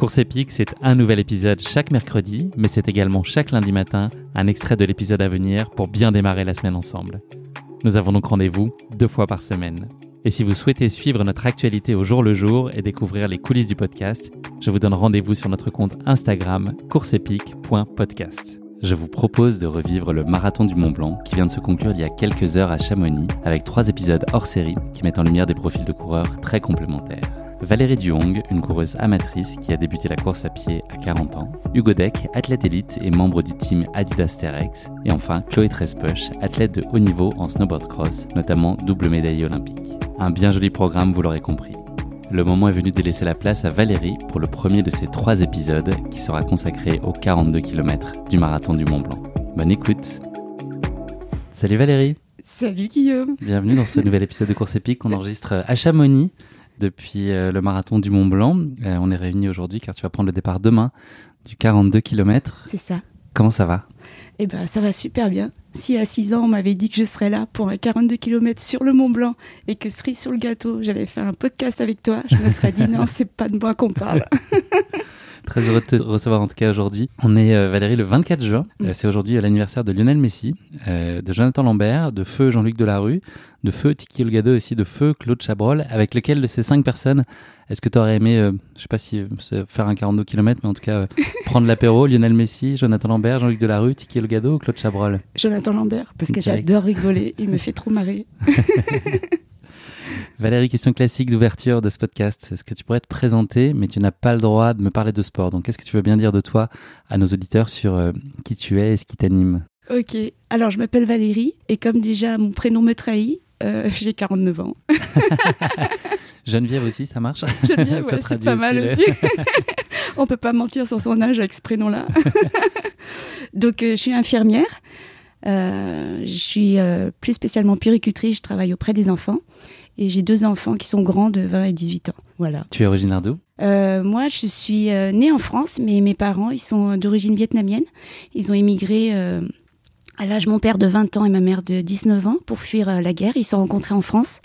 Course épique, c'est un nouvel épisode chaque mercredi, mais c'est également chaque lundi matin un extrait de l'épisode à venir pour bien démarrer la semaine ensemble. Nous avons donc rendez-vous deux fois par semaine. Et si vous souhaitez suivre notre actualité au jour le jour et découvrir les coulisses du podcast, je vous donne rendez-vous sur notre compte Instagram courseepique.podcast. Je vous propose de revivre le marathon du Mont Blanc qui vient de se conclure il y a quelques heures à Chamonix avec trois épisodes hors série qui mettent en lumière des profils de coureurs très complémentaires. Valérie Duhong, une coureuse amatrice qui a débuté la course à pied à 40 ans, Hugo Deck, athlète élite et membre du team Adidas Terex, et enfin Chloé Trespoche, athlète de haut niveau en snowboard cross, notamment double médaille olympique. Un bien joli programme, vous l'aurez compris. Le moment est venu de laisser la place à Valérie pour le premier de ces trois épisodes qui sera consacré aux 42 km du marathon du Mont Blanc. Bonne écoute Salut Valérie Salut Guillaume Bienvenue dans ce nouvel épisode de Course épique qu'on enregistre à Chamonix depuis euh, le marathon du Mont Blanc. Euh, on est réunis aujourd'hui car tu vas prendre le départ demain du 42 km. C'est ça. Comment ça va? Eh ben, ça va super bien. Si à 6 ans, on m'avait dit que je serais là pour un 42 km sur le Mont Blanc et que cerise sur le gâteau, j'allais faire un podcast avec toi, je me serais dit non, c'est pas de moi qu'on parle. Très heureux de te recevoir en tout cas aujourd'hui. On est euh, Valérie le 24 juin. Euh, c'est aujourd'hui l'anniversaire de Lionel Messi, euh, de Jonathan Lambert, de Feu Jean-Luc Delarue, de Feu Tiki Olgado aussi, de Feu Claude Chabrol. Avec lequel de ces cinq personnes est-ce que tu aurais aimé, euh, je sais pas si euh, faire un 42 km, mais en tout cas euh, prendre l'apéro Lionel Messi, Jonathan Lambert, Jean-Luc Delarue, Tiki Olgado ou Claude Chabrol? Jonathan Lambert, parce que j'adore rigoler, il me fait trop marrer. Valérie, question classique d'ouverture de ce podcast. Est-ce que tu pourrais te présenter, mais tu n'as pas le droit de me parler de sport. Donc, qu'est-ce que tu veux bien dire de toi à nos auditeurs sur euh, qui tu es et ce qui t'anime? Ok, alors je m'appelle Valérie, et comme déjà mon prénom me trahit, euh, j'ai 49 ans. Geneviève aussi, ça marche? Geneviève, Ça ouais, c'est pas mal aussi aussi. On peut pas mentir sur son âge avec ce prénom-là. Donc, euh, je suis infirmière. Euh, je suis euh, plus spécialement puricultrice. Je travaille auprès des enfants. Et j'ai deux enfants qui sont grands de 20 et 18 ans. Voilà. Tu es originaire d'où? Euh, moi, je suis euh, née en France, mais mes parents, ils sont d'origine vietnamienne. Ils ont émigré euh, à l'âge mon père de 20 ans et ma mère de 19 ans pour fuir euh, la guerre. Ils se sont rencontrés en France.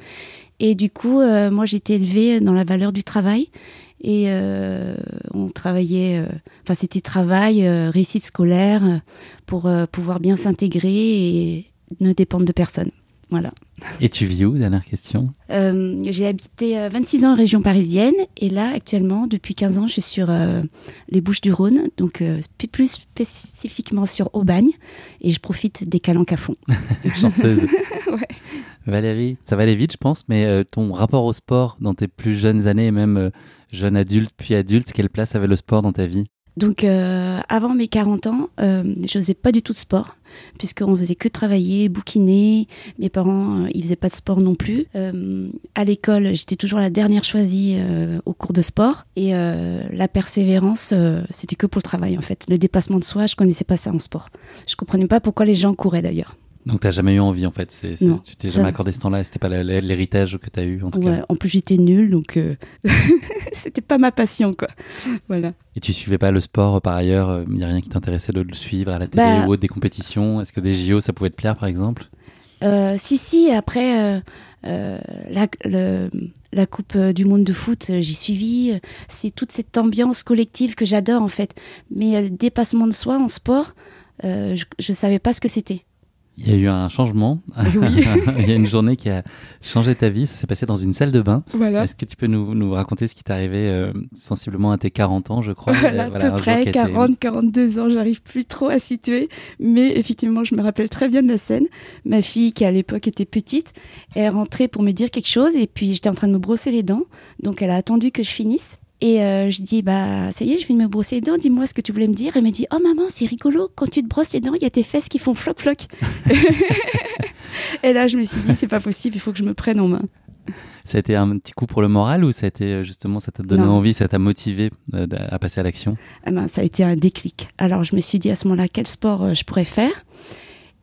Et du coup, moi, j'ai été élevée dans la valeur du travail. Et on travaillait, enfin, c'était travail, réussite scolaire pour pouvoir bien s'intégrer et ne dépendre de personne. Voilà. Et tu vis où Dernière question. Euh, j'ai habité euh, 26 ans en région parisienne et là actuellement depuis 15 ans je suis sur euh, les Bouches du Rhône donc euh, plus spécifiquement sur Aubagne et je profite des calanques à fond. Chanceuse. Ouais. Valérie, ça va aller vite, je pense, mais euh, ton rapport au sport dans tes plus jeunes années, et même euh, jeune adulte puis adulte, quelle place avait le sport dans ta vie? Donc euh, avant mes 40 ans euh, je faisais pas du tout de sport puisqu'on faisait que travailler, bouquiner. Mes parents euh, ils faisaient pas de sport non plus. Euh, à l'école j'étais toujours la dernière choisie euh, au cours de sport et la persévérance c'était que pour le travail en fait. Le dépassement de soi je connaissais pas ça en sport. Je comprenais pas pourquoi les gens couraient d'ailleurs. Donc t'as jamais eu envie en fait, Non, tu t'es jamais accordé ce temps-là, c'était pas l'héritage que t'as eu en tout Ouais, cas. en plus j'étais nulle donc euh, c'était pas ma passion quoi. Voilà. Et tu suivais pas le sport euh, par ailleurs, il n'y a rien qui t'intéressait de le suivre à la télé Bah- ou autre, des compétitions? Est-ce que des JO ça pouvait te plaire par exemple? Si, si, après, la, la Coupe du Monde de foot, j'y suivi. C'est toute cette ambiance collective que j'adore, en fait. Mais le dépassement de soi en sport, je ne savais pas ce que c'était. Il y a eu un changement. Il y a une journée qui a changé ta vie. Ça s'est passé dans une salle de bain. Est-ce que tu peux nous, nous raconter ce qui t'est arrivé euh, sensiblement à tes 40 ans, je crois voilà, À peu près, 40, 42 ans. J'arrive plus trop à situer. Mais effectivement, je me rappelle très bien de la scène. Ma fille, qui à l'époque était petite, est rentrée pour me dire quelque chose. Et puis, j'étais en train de me brosser les dents. Donc, elle a attendu que je finisse. Et euh, je dis, bah, ça y est, je viens de me brosser les dents, dis-moi ce que tu voulais me dire. Elle me dit, oh maman, c'est rigolo, quand tu te brosses les dents, il y a tes fesses qui font floc-floc. et là, je me suis dit, c'est pas possible, il faut que je me prenne en main. Ça a été un petit coup pour le moral ou ça a été euh, justement, ça t'a donné envie, ça t'a motivé euh, à passer à l'action? Eh ben, Ça a été un déclic. Alors, je me suis dit à ce moment-là, quel sport je pourrais faire?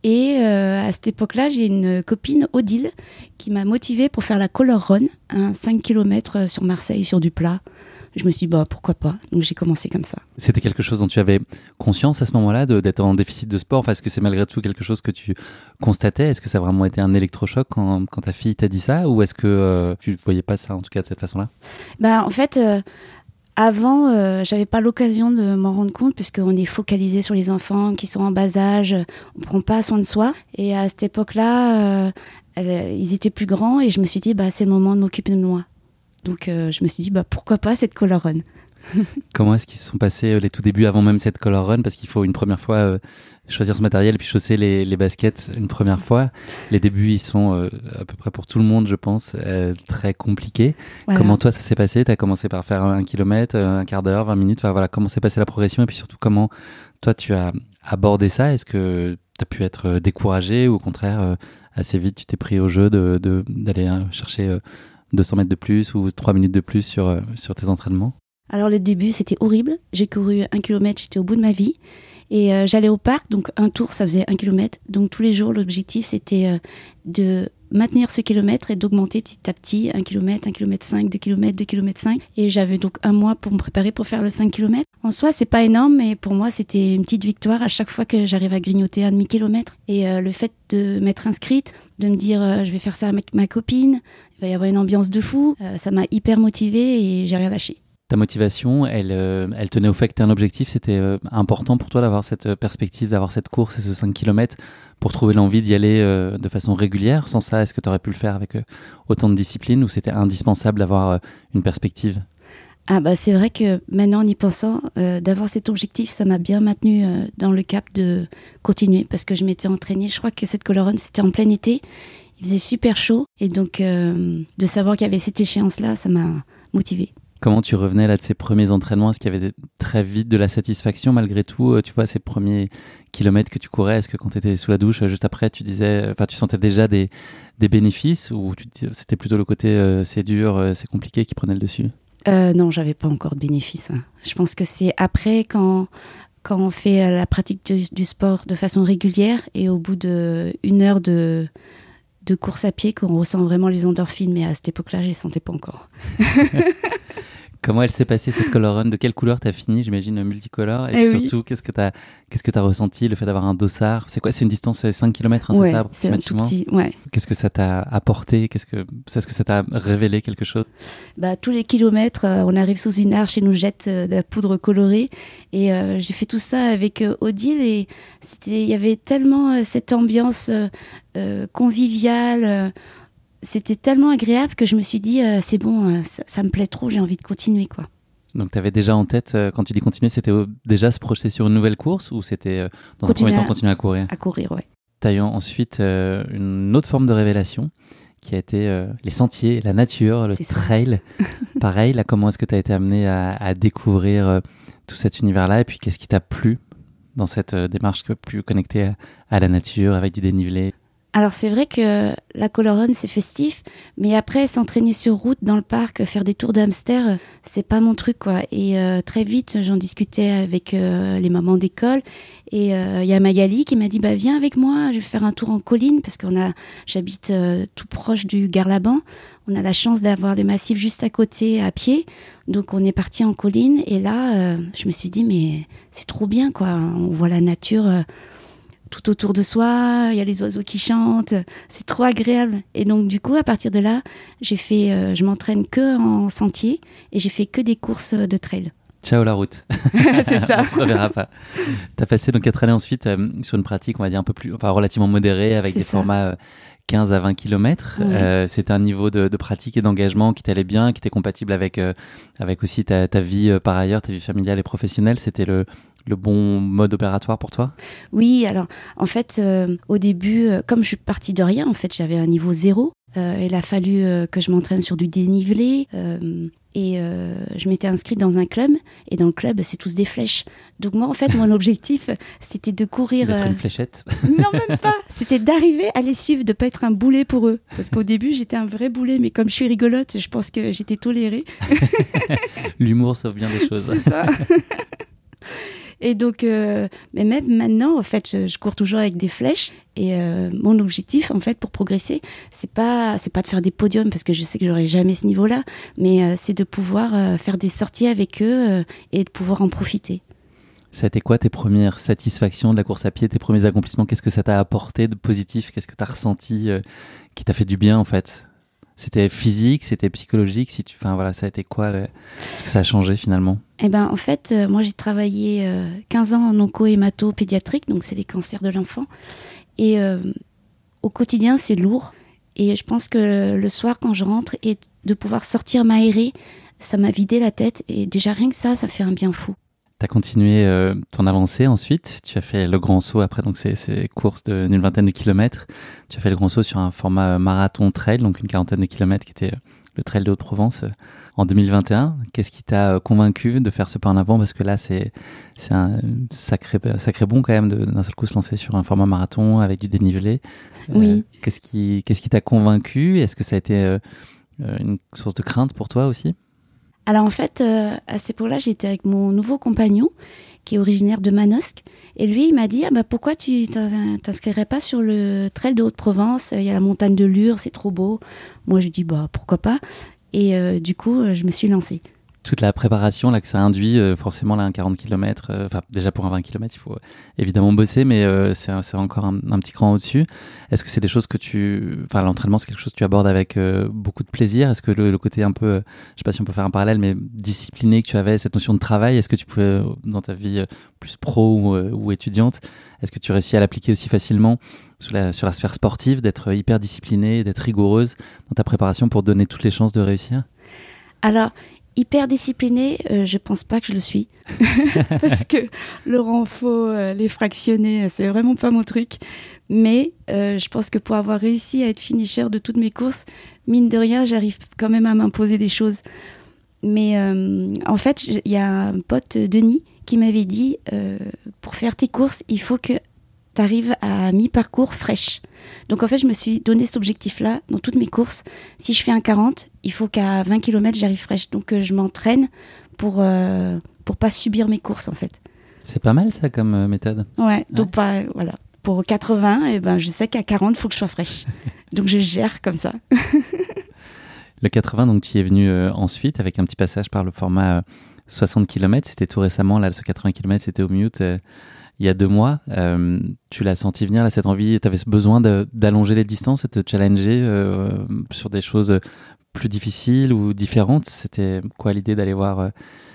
Et à cette époque-là, j'ai une copine, Odile, qui m'a motivée pour faire la Color Run, un 5 km sur Marseille, sur du plat je me suis dit, bah, pourquoi pas Donc j'ai commencé comme ça. C'était quelque chose dont tu avais conscience à ce moment-là, d'être en déficit de sport Est-ce que c'est malgré tout quelque chose que tu constatais? Est-ce que ça a vraiment été un électrochoc quand, quand ta fille t'a dit ça? Ou est-ce que euh, tu ne voyais pas ça, en tout cas, de cette façon-là? Bah, En fait, euh, avant, euh, j'avais pas l'occasion de m'en rendre compte puisqu'on est focalisé sur les enfants qui sont en bas âge, on prend pas soin de soi. Et à cette époque-là, ils étaient plus grands et je me suis dit, bah, c'est le moment de m'occuper de moi. Donc euh, je me suis dit, bah, pourquoi pas cette color run? Comment est-ce qu'ils se sont passés euh, les tout débuts avant même cette color run? Parce qu'il faut une première fois euh, choisir ce matériel et puis chausser les, les, baskets une première fois. Les débuts, ils sont à peu près pour tout le monde, je pense, très compliqués. Comment toi, ça s'est passé? Tu as commencé par faire un kilomètre, un quart d'heure, 20 minutes? Enfin, voilà, comment s'est passée la progression? Et puis surtout comment toi, tu as abordé ça? Est-ce que tu as pu être découragé ou au contraire, assez vite, tu t'es pris au jeu d'aller de, d'aller chercher 200 mètres de plus ou 3 minutes de plus sur, euh, sur tes entraînements Alors le début, c'était horrible. J'ai couru un kilomètre, j'étais au bout de ma vie. Et euh, j'allais au parc, donc un tour, ça faisait un kilomètre. Donc tous les jours, l'objectif, c'était euh, de maintenir ce kilomètre et d'augmenter petit à petit, un kilomètre, un kilomètre 5, deux kilomètres, deux kilomètres 5. Et j'avais donc un mois pour me préparer pour faire le 5 kilomètres. En soi, c'est pas énorme, mais pour moi, c'était une petite victoire à chaque fois que j'arrive à grignoter un demi-kilomètre. Et le fait de m'être inscrite, de me dire, je vais faire ça avec ma copine, il va y avoir une ambiance de fou. Euh, ça m'a hyper motivée et j'ai rien lâché. Ta motivation, elle, euh, elle tenait au fait que tu un objectif. C'était euh, important pour toi d'avoir cette perspective, d'avoir cette course et ce 5 km pour trouver l'envie d'y aller de façon régulière. Sans ça, est-ce que tu aurais pu le faire avec autant de discipline ou c'était indispensable d'avoir une perspective? Ah bah c'est vrai que maintenant en y pensant, d'avoir cet objectif, ça m'a bien maintenu dans le cap de continuer parce que je m'étais entraînée. Je crois que cette colorone c'était en plein été il faisait super chaud et donc euh, de savoir qu'il y avait cette échéance-là, ça m'a motivé. Comment tu revenais là de ces premiers entraînements? Est-ce qu'il y avait très vite de la satisfaction malgré tout euh, Tu vois, ces premiers kilomètres que tu courais, est-ce que quand tu étais sous la douche, juste après, tu disais, enfin, tu sentais déjà des, des bénéfices ou c'était plutôt le côté euh, c'est dur, c'est compliqué qui prenait le dessus? Euh, Non, j'avais pas encore de bénéfices. Hein. Je pense que c'est après quand quand on fait la pratique du, du, sport de façon régulière et au bout d'une heure de de course à pied qu'on ressent vraiment les endorphines, mais à cette époque-là, je les sentais pas encore. Comment elle s'est passée cette color run? De quelle couleur t'as fini J'imagine multicolore? Et, eh surtout, qu'est-ce que t'as qu'est-ce que ressenti Le fait d'avoir un dossard? C'est quoi C'est une distance de 5 km, hein, c'est ça C'est un tout petit, ouais. Qu'est-ce que ça t'a apporté? Qu'est-ce que est-ce que ça t'a révélé quelque chose? Bah tous les kilomètres, euh, on arrive sous une arche et nous jette euh, de la poudre colorée. Et euh, j'ai fait tout ça avec Odile et c'était il y avait tellement cette ambiance conviviale c'était tellement agréable que je me suis dit, euh, c'est bon, euh, ça, me plaît trop, j'ai envie de continuer. quoi. Donc tu avais déjà en tête, euh, quand tu dis continuer, c'était déjà se projeter sur une nouvelle course ou c'était dans un premier temps continuer à courir? À courir, ouais. Tu as eu ensuite une autre forme de révélation qui a été les sentiers, la nature, le trail. Pareil, là, comment est-ce que tu as été amené à, découvrir tout cet univers-là et puis qu'est-ce qui t'a plu dans cette démarche plus connectée à, à la nature, avec du dénivelé? Alors c'est vrai que la colorone c'est festif, mais après s'entraîner sur route dans le parc, faire des tours de hamster, c'est pas mon truc quoi. Et euh, très vite j'en discutais avec euh, les mamans d'école et euh, il y a Magali qui m'a dit bah viens avec moi, je vais faire un tour en colline parce qu'on a j'habite tout proche du Garlaban, on a la chance d'avoir le massif juste à côté à pied, donc on est parti en colline et là je me suis dit mais c'est trop bien quoi, on voit la nature tout autour de soi, il y a les oiseaux qui chantent, c'est trop agréable. Et donc du coup, à partir de là, j'ai fait, euh, je m'entraîne que en sentier et j'ai fait que des courses de trail. Ciao la route. c'est ça. on se reverra pas. Tu as passé donc quatre années ensuite euh, sur une pratique, on va dire un peu plus, enfin relativement modérée, avec des formats 15 à 20 km. C'était un niveau de, pratique et d'engagement qui t'allait bien, qui était compatible avec, avec aussi ta, ta vie par ailleurs, ta vie familiale et professionnelle. C'était le, le bon mode opératoire pour toi? Oui, alors en fait, euh, au début, euh, comme je suis partie de rien, en fait, j'avais un niveau zéro. Euh, il a fallu que je m'entraîne sur du dénivelé. et je m'étais inscrite dans un club. Et dans le club, c'est tous des flèches. Donc moi, en fait, mon objectif, c'était de courir... D'être une fléchette Non, même pas C'était d'arriver à les suivre, de pas être un boulet pour eux. Parce qu'au début, j'étais un vrai boulet. Mais comme je suis rigolote, je pense que j'étais tolérée. L'humour sauve bien des choses. C'est ça et donc, euh, mais même maintenant, en fait, je, cours toujours avec des flèches. Et euh, mon objectif, en fait, pour progresser, c'est pas, c'est pas de faire des podiums parce que je sais que j'aurai jamais ce niveau-là, mais euh, c'est de pouvoir faire des sorties avec eux et de pouvoir en profiter. Ça a été quoi tes premières satisfactions de la course à pied, tes premiers accomplissements? Qu'est-ce que ça t'a apporté de positif? Qu'est-ce que tu as ressenti qui t'a fait du bien en fait? C'était physique, c'était psychologique. Si tu, enfin voilà, ça a été quoi Est-ce que ça a changé finalement? Eh ben, en fait, euh, moi j'ai travaillé 15 euh, ans en onco-hémato pédiatrique, donc c'est les cancers de l'enfant. Et euh, au quotidien, c'est lourd. Et je pense que le soir, quand je rentre, et de pouvoir sortir m'aérer, ça m'a vidé la tête. Et déjà rien que ça, ça fait un bien fou. Tu as continué euh, ton avancée ensuite. Tu as fait le grand saut après donc ces, ces courses d'une vingtaine de kilomètres. Tu as fait le grand saut sur un format marathon trail, donc une quarantaine de kilomètres qui était euh, le trail de Haute-Provence euh, en 2021. Qu'est-ce qui t'a convaincu de faire ce pas en avant? Parce que là, c'est un sacré, sacré bon quand même d'un seul coup se lancer sur un format marathon avec du dénivelé. Oui. Qu'est-ce qui qu'est-ce qui t'a convaincu? Est-ce que ça a été une source de crainte pour toi aussi? Alors en fait, euh, à ces époque là j'étais avec mon nouveau compagnon qui est originaire de Manosque. Et lui, il m'a dit ah bah, pourquoi tu t'inscrirais pas sur le trail de Haute-Provence? Il y a la montagne de Lure, c'est trop beau. Moi, je dis bah pourquoi pas? Et euh, du coup, je me suis lancée toute la préparation là que ça induit euh, forcément là un 40 km euh, enfin déjà pour un 20 km il faut évidemment bosser mais euh, c'est encore un, petit cran au-dessus. Est-ce que c'est des choses que tu enfin l'entraînement c'est quelque chose que tu abordes avec beaucoup de plaisir? Est-ce que le, côté un peu je sais pas si on peut faire un parallèle mais discipliné que tu avais cette notion de travail est-ce que tu pouvais dans ta vie plus pro ou, étudiante est-ce que tu réussis à l'appliquer aussi facilement sur la, sphère sportive d'être hyper disciplinée d'être rigoureuse dans ta préparation pour donner toutes les chances de réussir? Alors, hyper disciplinée, euh, je pense pas que je le suis. Parce que le renfort, euh, les fractionnés, euh, c'est vraiment pas mon truc. Mais je pense que pour avoir réussi à être finisher de toutes mes courses, mine de rien, j'arrive quand même à m'imposer des choses. Mais en fait, il y a un pote, Denis, qui m'avait dit, pour faire tes courses, il faut que tu arrives à mi-parcours fraîche. Donc en fait, je me suis donné cet objectif-là dans toutes mes courses. Si je fais un 40, il faut qu'à 20 km, j'arrive fraîche. Donc euh, je m'entraîne pour euh, pour pas subir mes courses en fait. C'est pas mal ça comme euh, méthode. Ouais, donc pas voilà. Pour 80, et eh ben je sais qu'à 40, il faut que je sois fraîche. donc je gère comme ça. le 80, donc tu y es venu ensuite avec un petit passage par le format 60 km. C'était tout récemment là, ce 80 km, c'était au mute il y a deux mois. Euh, tu l'as senti venir, cette envie, tu avais ce besoin d'allonger les distances et de te challenger euh, sur des choses plus difficiles ou différentes. C'était quoi l'idée d'aller voir euh,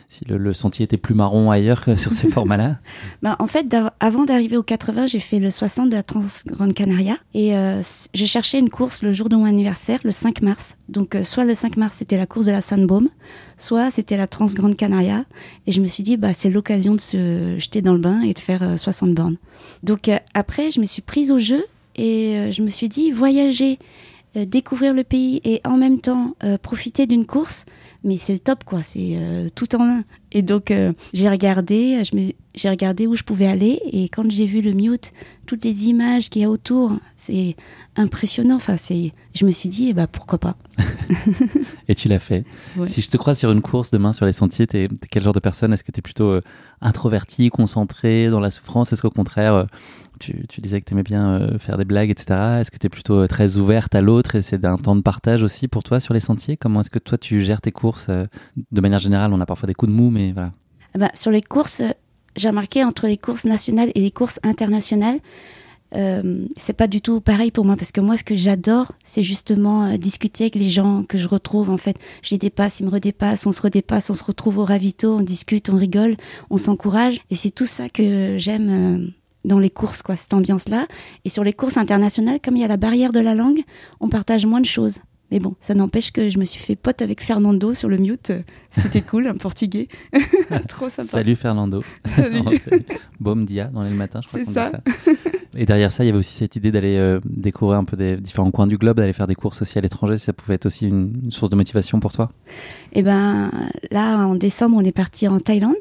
si le, sentier était plus marron ailleurs que sur ces formats-là ben, En fait, avant d'arriver au 80, j'ai fait le 60 de la Transgrande Canaria et j'ai cherché une course le jour de mon anniversaire, le 5 mars. Donc, soit le 5 mars, c'était la course de la Sandbaume, soit c'était la Transgrande Canaria. Et je me suis dit, bah, c'est l'occasion de se jeter dans le bain et de faire 60 euh, bornes. Donc euh, après, je me suis prise au jeu et euh, je me suis dit, voyager, découvrir le pays et en même temps profiter d'une course, mais c'est le top, quoi. C'est tout en un. Et donc, j'ai regardé, j'ai regardé où je pouvais aller et quand j'ai vu le mute, toutes les images qu'il y a autour, c'est impressionnant. Enfin, c'est, je me suis dit, eh ben, pourquoi pas. et tu l'as fait. Si je te crois sur une course demain sur les sentiers, tu es, quel genre de personne? Est-ce que tu es plutôt euh, introverti, concentré, dans la souffrance? Est-ce qu'au contraire, euh, tu, tu, disais que tu aimais bien euh, faire des blagues, etc. Est-ce que tu es plutôt très ouverte à l'autre? Et c'est un temps de partage aussi pour toi sur les sentiers? Comment est-ce que toi tu gères tes courses? De manière générale, on a parfois des coups de mou, Eh ben, sur les courses, j'ai remarqué entre les courses nationales et les courses internationales, euh, c'est pas du tout pareil pour moi parce que moi ce que j'adore c'est justement euh, discuter avec les gens que je retrouve en fait. Je les dépasse ils me redépassent on se redépasse on se retrouve au ravito on discute on rigole on s'encourage. Et c'est tout ça que j'aime euh, dans les courses quoi cette ambiance là et sur les courses internationales comme il y a la barrière de la langue on partage moins de choses mais bon, ça n'empêche que je me suis fait pote avec Fernando sur le mute. C'était cool, un portugais. Trop sympa. Salut Fernando. Salut. Bom dia dans les matins, je crois qu'on dit ça. ça. Et derrière ça, il y avait aussi cette idée d'aller euh, découvrir un peu des différents coins du globe, d'aller faire des courses aussi à l'étranger. Ça pouvait être aussi une, une source de motivation pour toi? Et ben là, en décembre, on est parti en Thaïlande.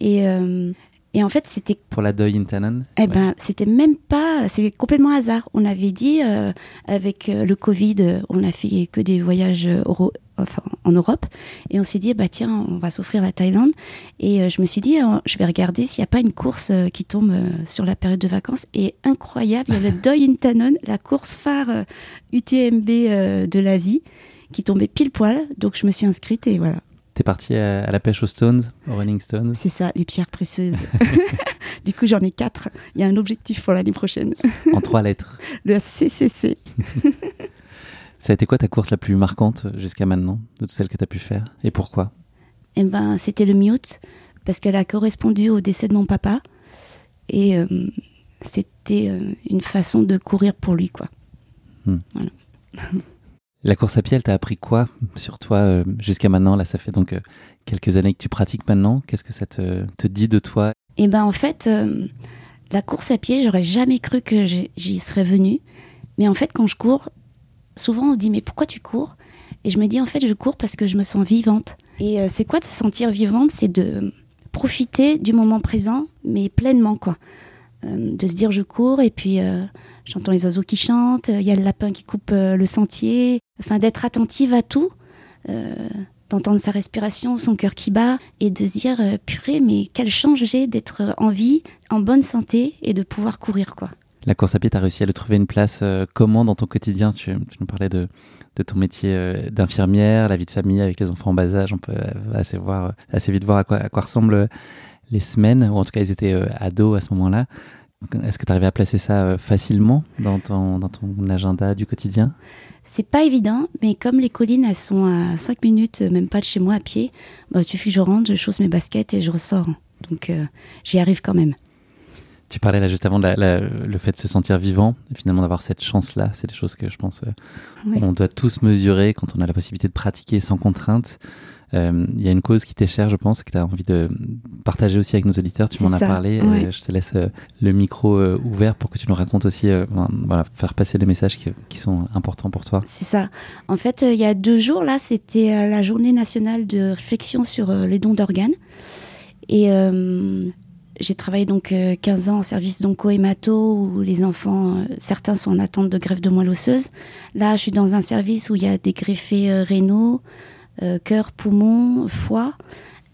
Et, euh, et en fait, c'était Pour la Doi Intanon Eh ben, c'était même pas, c'est complètement hasard. On avait dit euh, avec euh, le Covid, euh, on a fait que des voyages euro- enfin, en Europe, et on s'est dit bah tiens, on va s'offrir la Thaïlande. Et euh, je me suis dit, euh, je vais regarder s'il n'y a pas une course qui tombe sur la période de vacances. Et incroyable, il y a le Doi Intanon, la course phare UTMB de l'Asie, qui tombait pile poil. Donc je me suis inscrite et voilà. T'es parti à, à la pêche aux Stones, aux Rolling Stones. C'est ça, les pierres précieuses. du coup, j'en ai quatre. Il y a un objectif pour l'année prochaine. en trois lettres. Le CCC. Ça a été quoi ta course la plus marquante jusqu'à maintenant, de toutes celles que tu as pu faire Et pourquoi? Eh ben, c'était le mute parce qu'elle a correspondu au décès de mon papa et euh, c'était euh, une façon de courir pour lui, quoi. La course à pied, elle t'a appris quoi sur toi euh, jusqu'à maintenant? Là, ça fait donc euh, quelques années que tu pratiques maintenant. Qu'est-ce que ça te, dit de toi? Et ben, en fait, euh, la course à pied, j'aurais jamais cru que j'y serais venue. Mais en fait, quand je cours, souvent on se dit mais pourquoi tu cours? Et je me dis en fait, je cours parce que je me sens vivante. Et c'est quoi de se sentir vivante? C'est de profiter du moment présent, mais pleinement, quoi. De se dire je cours et puis j'entends les oiseaux qui chantent, il y a le lapin qui coupe euh, le sentier, enfin d'être attentive à tout, euh, d'entendre sa respiration, son cœur qui bat et de se dire euh, purée mais quelle chance j'ai d'être en vie, en bonne santé et de pouvoir courir quoi. La course à pied, tu as réussi à lui trouver une place comment dans ton quotidien? Tu, nous parlais de, de ton métier d'infirmière, la vie de famille avec les enfants en bas âge. On peut assez, vite voir à quoi, à quoi ressemblent les semaines, ou en tout cas ils étaient ados à ce moment-là. Est-ce que tu arrivais à placer ça euh, facilement dans ton, dans ton agenda du quotidien? C'est pas évident, mais comme les collines elles sont à 5 minutes, euh, même pas de chez moi à pied, bah, il suffit que je rentre, je chausse mes baskets et je ressors. Donc euh, j'y arrive quand même. Tu parlais là juste avant de la- la- le fait de se sentir vivant, et finalement d'avoir cette chance-là. C'est des choses que je pense euh, Oui. on doit tous mesurer quand on a la possibilité de pratiquer sans contrainte. Euh, Il y a une cause qui t'est chère, je pense, que tu as envie de partager aussi avec nos auditeurs. Tu m'en as parlé. ouais. Euh, je te laisse euh, le micro ouvert pour que tu nous racontes aussi, euh, voilà, faire passer les messages qui, qui sont importants pour toi. C'est ça. En fait, il y a deux jours, là, c'était la journée nationale de réflexion sur les dons d'organes. Et euh, j'ai travaillé donc euh, 15 ans en service d'onco-hémato où les enfants, certains sont en attente de greffe de moelle osseuse. Là, je suis dans un service où il y a des greffés rénaux, cœur, poumon, foie,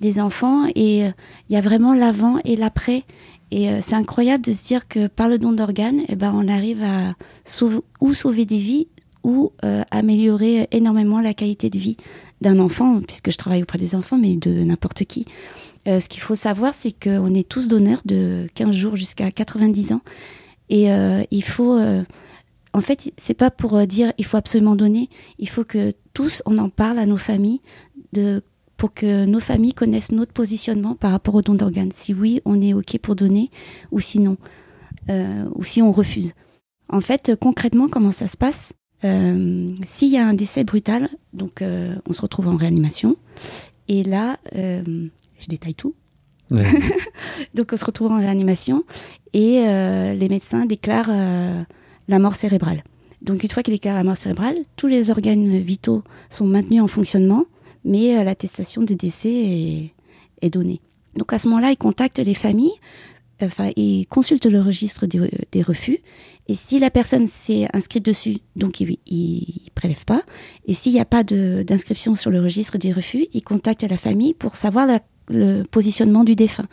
des enfants. Et euh, il y a vraiment l'avant et l'après. Et euh, c'est incroyable de se dire que par le don d'organes, eh ben, on arrive à sauver, ou sauver des vies ou euh, améliorer énormément la qualité de vie d'un enfant, puisque je travaille auprès des enfants, mais de n'importe qui. Euh, ce qu'il faut savoir, c'est qu'on est tous donneurs de 15 jours jusqu'à 90 ans. Et euh, il faut. euh, en fait, c'est pas pour euh, dire il faut absolument donner. Il faut que tous, on en parle à nos familles, de, pour que nos familles connaissent notre positionnement par rapport au don d'organes. Si oui, on est OK pour donner, ou sinon. Euh, ou si on refuse. En fait, concrètement, comment ça se passe? Euh, S'il y a un décès brutal, donc euh, on se retrouve en réanimation. Et là, euh, je détaille tout. Ouais. Donc on se retrouve en réanimation et euh, les médecins déclarent euh, la mort cérébrale. Donc une fois qu'ils déclarent la mort cérébrale, tous les organes vitaux sont maintenus en fonctionnement, mais euh, l'attestation de décès est, donnée. Donc à ce moment-là, ils contactent les familles, enfin ils consultent le registre des, refus, et si la personne s'est inscrite dessus, donc ils ne prélèvent pas, et s'il n'y a pas d'inscription sur le registre des refus, ils contactent la famille pour savoir le positionnement du défunt.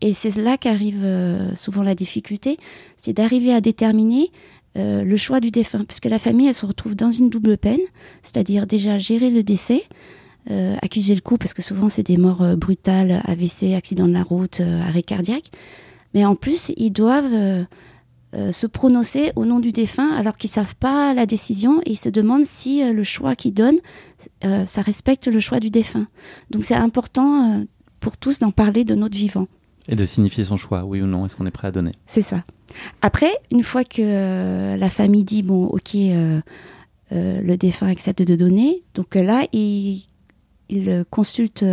Et c'est là qu'arrive euh, souvent la difficulté, c'est d'arriver à déterminer euh, le choix du défunt, puisque la famille, elle se retrouve dans une double peine, c'est-à-dire déjà gérer le décès, euh, accuser le coup, parce que souvent c'est des morts euh, brutales, AVC, accident de la route, arrêt cardiaque, mais en plus, ils doivent se prononcer au nom du défunt alors qu'ils savent pas la décision et ils se demandent si le choix qu'ils donnent, ça respecte le choix du défunt. Donc c'est important pour tous d'en parler de notre vivant. Et de signifier son choix, oui ou non, est-ce qu'on est prêt à donner? C'est ça. Après, une fois que la famille dit, bon, ok, le défunt accepte de donner, donc là, il, il consulte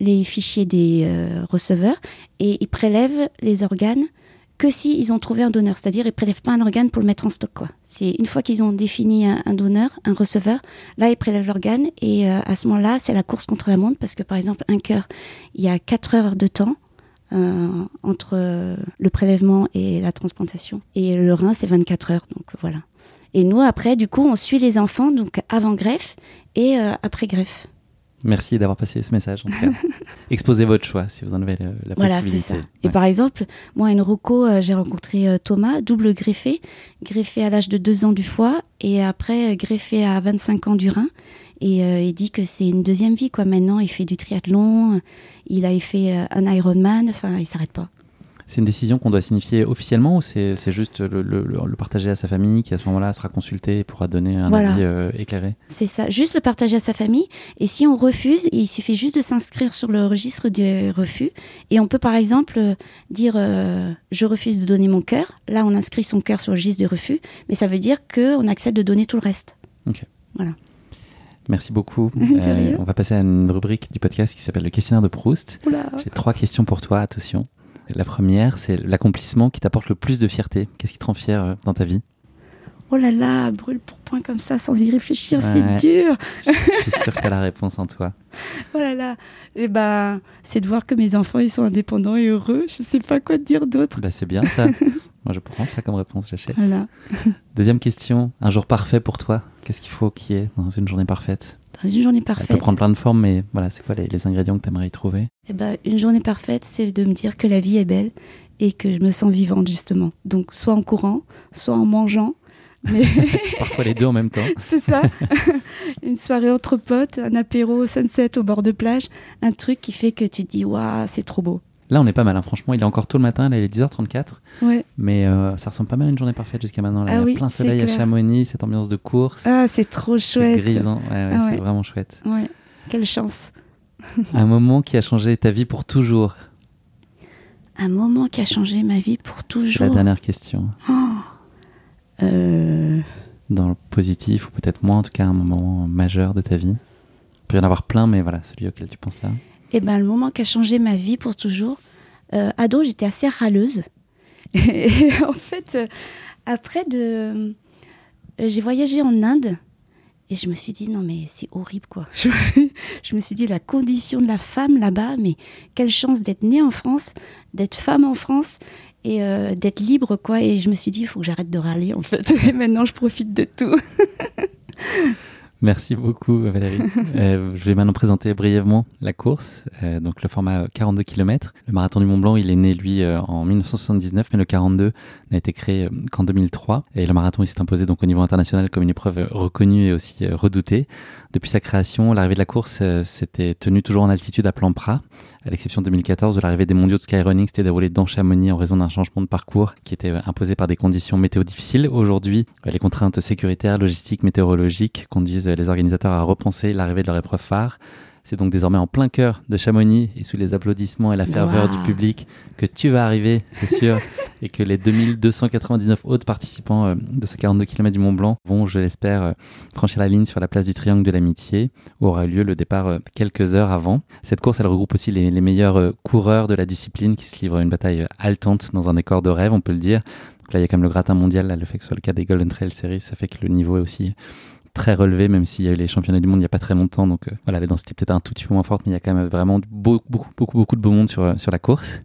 les fichiers des euh, receveurs et ils prélèvent les organes que si ont trouvé un donneur, c'est-à-dire ils prélèvent pas un organe pour le mettre en stock. C'est une fois qu'ils ont défini un, donneur, un receveur, là ils prélèvent l'organe et euh, à ce moment-là c'est la course contre la montre parce que par exemple un cœur, il y a 4 heures de temps euh, entre le prélèvement et la transplantation et le rein c'est 24 heures donc voilà. Et nous après du coup on suit les enfants donc avant greffe et après greffe. Merci d'avoir passé ce message. En tout cas. Exposez votre choix si vous en avez la, voilà, possibilité. Ça. Et par exemple, moi, à Enroco, euh, j'ai rencontré euh, Thomas, double greffé, greffé à l'âge de 2 ans du foie et après euh, greffé à 25 ans du rein. Et il dit que c'est une deuxième vie, quoi. Maintenant, il fait du triathlon, il a fait un Ironman, enfin, il s'arrête pas. C'est une décision qu'on doit signifier officiellement ou c'est juste le, partager à sa famille qui à ce moment-là sera consulté et pourra donner un avis euh, éclairé? C'est ça, juste le partager à sa famille. Et si on refuse, il suffit juste de s'inscrire sur le registre des refus. Et on peut par exemple euh, dire euh, je refuse de donner mon cœur. Là, on inscrit son cœur sur le registre des refus, mais ça veut dire qu'on accepte de donner tout le reste. Ok. Voilà. Merci beaucoup. on va passer à une rubrique du podcast qui s'appelle le questionnaire de Proust. J'ai trois questions pour toi, attention. La première, c'est l'accomplissement qui t'apporte le plus de fierté. Qu'est-ce qui te rend fier euh, dans ta vie? Oh là là, brûle pour point comme ça, sans y réfléchir, c'est dur. Je suis sûre que tu as la réponse en toi. Oh là là, eh ben, c'est de voir que mes enfants ils sont indépendants et heureux. Je ne sais pas quoi te dire d'autre. Bah, c'est bien ça. Moi, je prends ça comme réponse, j'achète. Deuxième question, un jour parfait pour toi Qu'est-ce qu'il faut qu'il y ait dans une journée parfaite? Une journée parfaite. Ça peut prendre plein de formes, mais voilà, c'est quoi les, ingrédients que tu aimerais y trouver? Eh ben, Une journée parfaite, c'est de me dire que la vie est belle et que je me sens vivante, justement. Donc, soit en courant, soit en mangeant. Mais... Parfois les deux en même temps. c'est ça. une soirée entre potes, un apéro au sunset au bord de plage, un truc qui fait que tu te dis, waouh, c'est trop beau. Là, on est pas mal. Hein. Franchement, il est encore tôt le matin. Là, il est 10h34. Ouais. Mais euh, ça ressemble pas mal à une journée parfaite jusqu'à maintenant. Là. Ah il y a plein soleil à Chamonix, cette ambiance de course. Ah, c'est trop chouette. C'est grisant. Ouais, ah c'est vraiment chouette. Quelle chance. un moment qui a changé ta vie pour toujours. Un moment qui a changé ma vie pour toujours. C'est la dernière question. Oh. Euh. Dans le positif, ou peut-être moins, en tout cas, un moment majeur de ta vie. Il peut y en avoir plein, mais voilà, celui auquel tu penses là. Eh ben, le moment qui a changé ma vie pour toujours, euh, ado, j'étais assez râleuse. Et en fait, euh, après de, euh, j'ai voyagé en Inde et je me suis dit non mais c'est horrible quoi. Je, me suis dit la condition de la femme là-bas, mais quelle chance d'être née en France, d'être femme en France et d'être libre quoi. Et je me suis dit il faut que j'arrête de râler en fait. Et maintenant je profite de tout. Merci beaucoup Valérie. euh, je vais maintenant présenter brièvement la course, euh, donc le format 42 km. Le marathon du Mont Blanc, il est né lui euh, en 1979, mais le 42 n'a été créé euh, qu'en 2003. Et le marathon, il s'est imposé donc au niveau international comme une épreuve reconnue et aussi redoutée. Depuis sa création, l'arrivée de la course s'était tenue toujours en altitude à plan Prat, à l'exception de 2014 où l'arrivée des mondiaux de skyrunning s'était déroulée dans Chamonix en raison d'un changement de parcours qui était imposé par des conditions météo difficiles. Aujourd'hui, les contraintes sécuritaires, logistiques, météorologiques conduisent les organisateurs à repenser l'arrivée de leur épreuve phare. C'est donc désormais en plein cœur de Chamonix et sous les applaudissements et la ferveur du public que tu vas arriver, c'est sûr, et que les 2299 autres participants euh, de ce 42 km du Mont Blanc vont, je l'espère, euh, franchir la ligne sur la place du Triangle de l'Amitié, où aura lieu le départ euh, quelques heures avant. Cette course, elle regroupe aussi les, les meilleurs coureurs de la discipline qui se livrent à une bataille haletante dans un décor de rêve, on peut le dire. Donc là, il y a quand même le gratin mondial, là, le fait que ce soit le cas des Golden Trail Series, ça fait que le niveau est aussi très relevé, même s'il y a eu les championnats du monde il n'y a pas très longtemps. Donc euh, voilà, la densité peut-être un tout petit peu moins forte, mais il y a quand même vraiment beaucoup, beaucoup, beaucoup, beaucoup de beau monde sur, sur la course.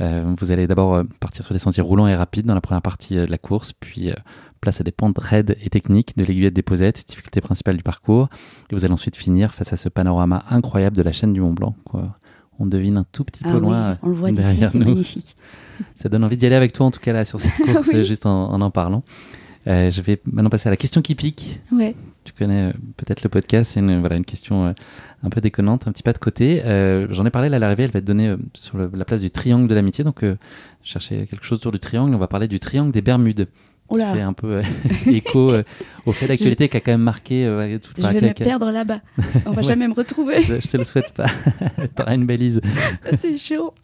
Euh, vous allez d'abord euh, partir sur des sentiers roulants et rapides dans la première partie de la course, puis place à des pentes raides et techniques de l'aiguillette des posettes, difficulté principale du parcours. Et vous allez ensuite finir face à ce panorama incroyable de la chaîne du Mont Blanc. Quoi. On devine un tout petit peu ah loin. on le voit d'ici, c'est magnifique. Ça donne envie d'y aller avec toi en tout cas là sur cette course, juste en en, en parlant. Je vais maintenant passer à la question qui pique. Ouais. tu connais peut-être le podcast, c'est une, voilà, une question un peu déconnante, un petit pas de côté. J'en ai parlé à l'arrivée, elle va être donnée sur la place du triangle de l'amitié. Donc, je cherchais quelque chose autour du triangle. On va parler du triangle des Bermudes. Oula. Qui fait un peu écho au fait d'actualité qui a quand même marqué euh, toute Je vais me perdre là-bas. On va jamais me retrouver. je, je te le souhaite pas. T'auras une balise. C'est chaud.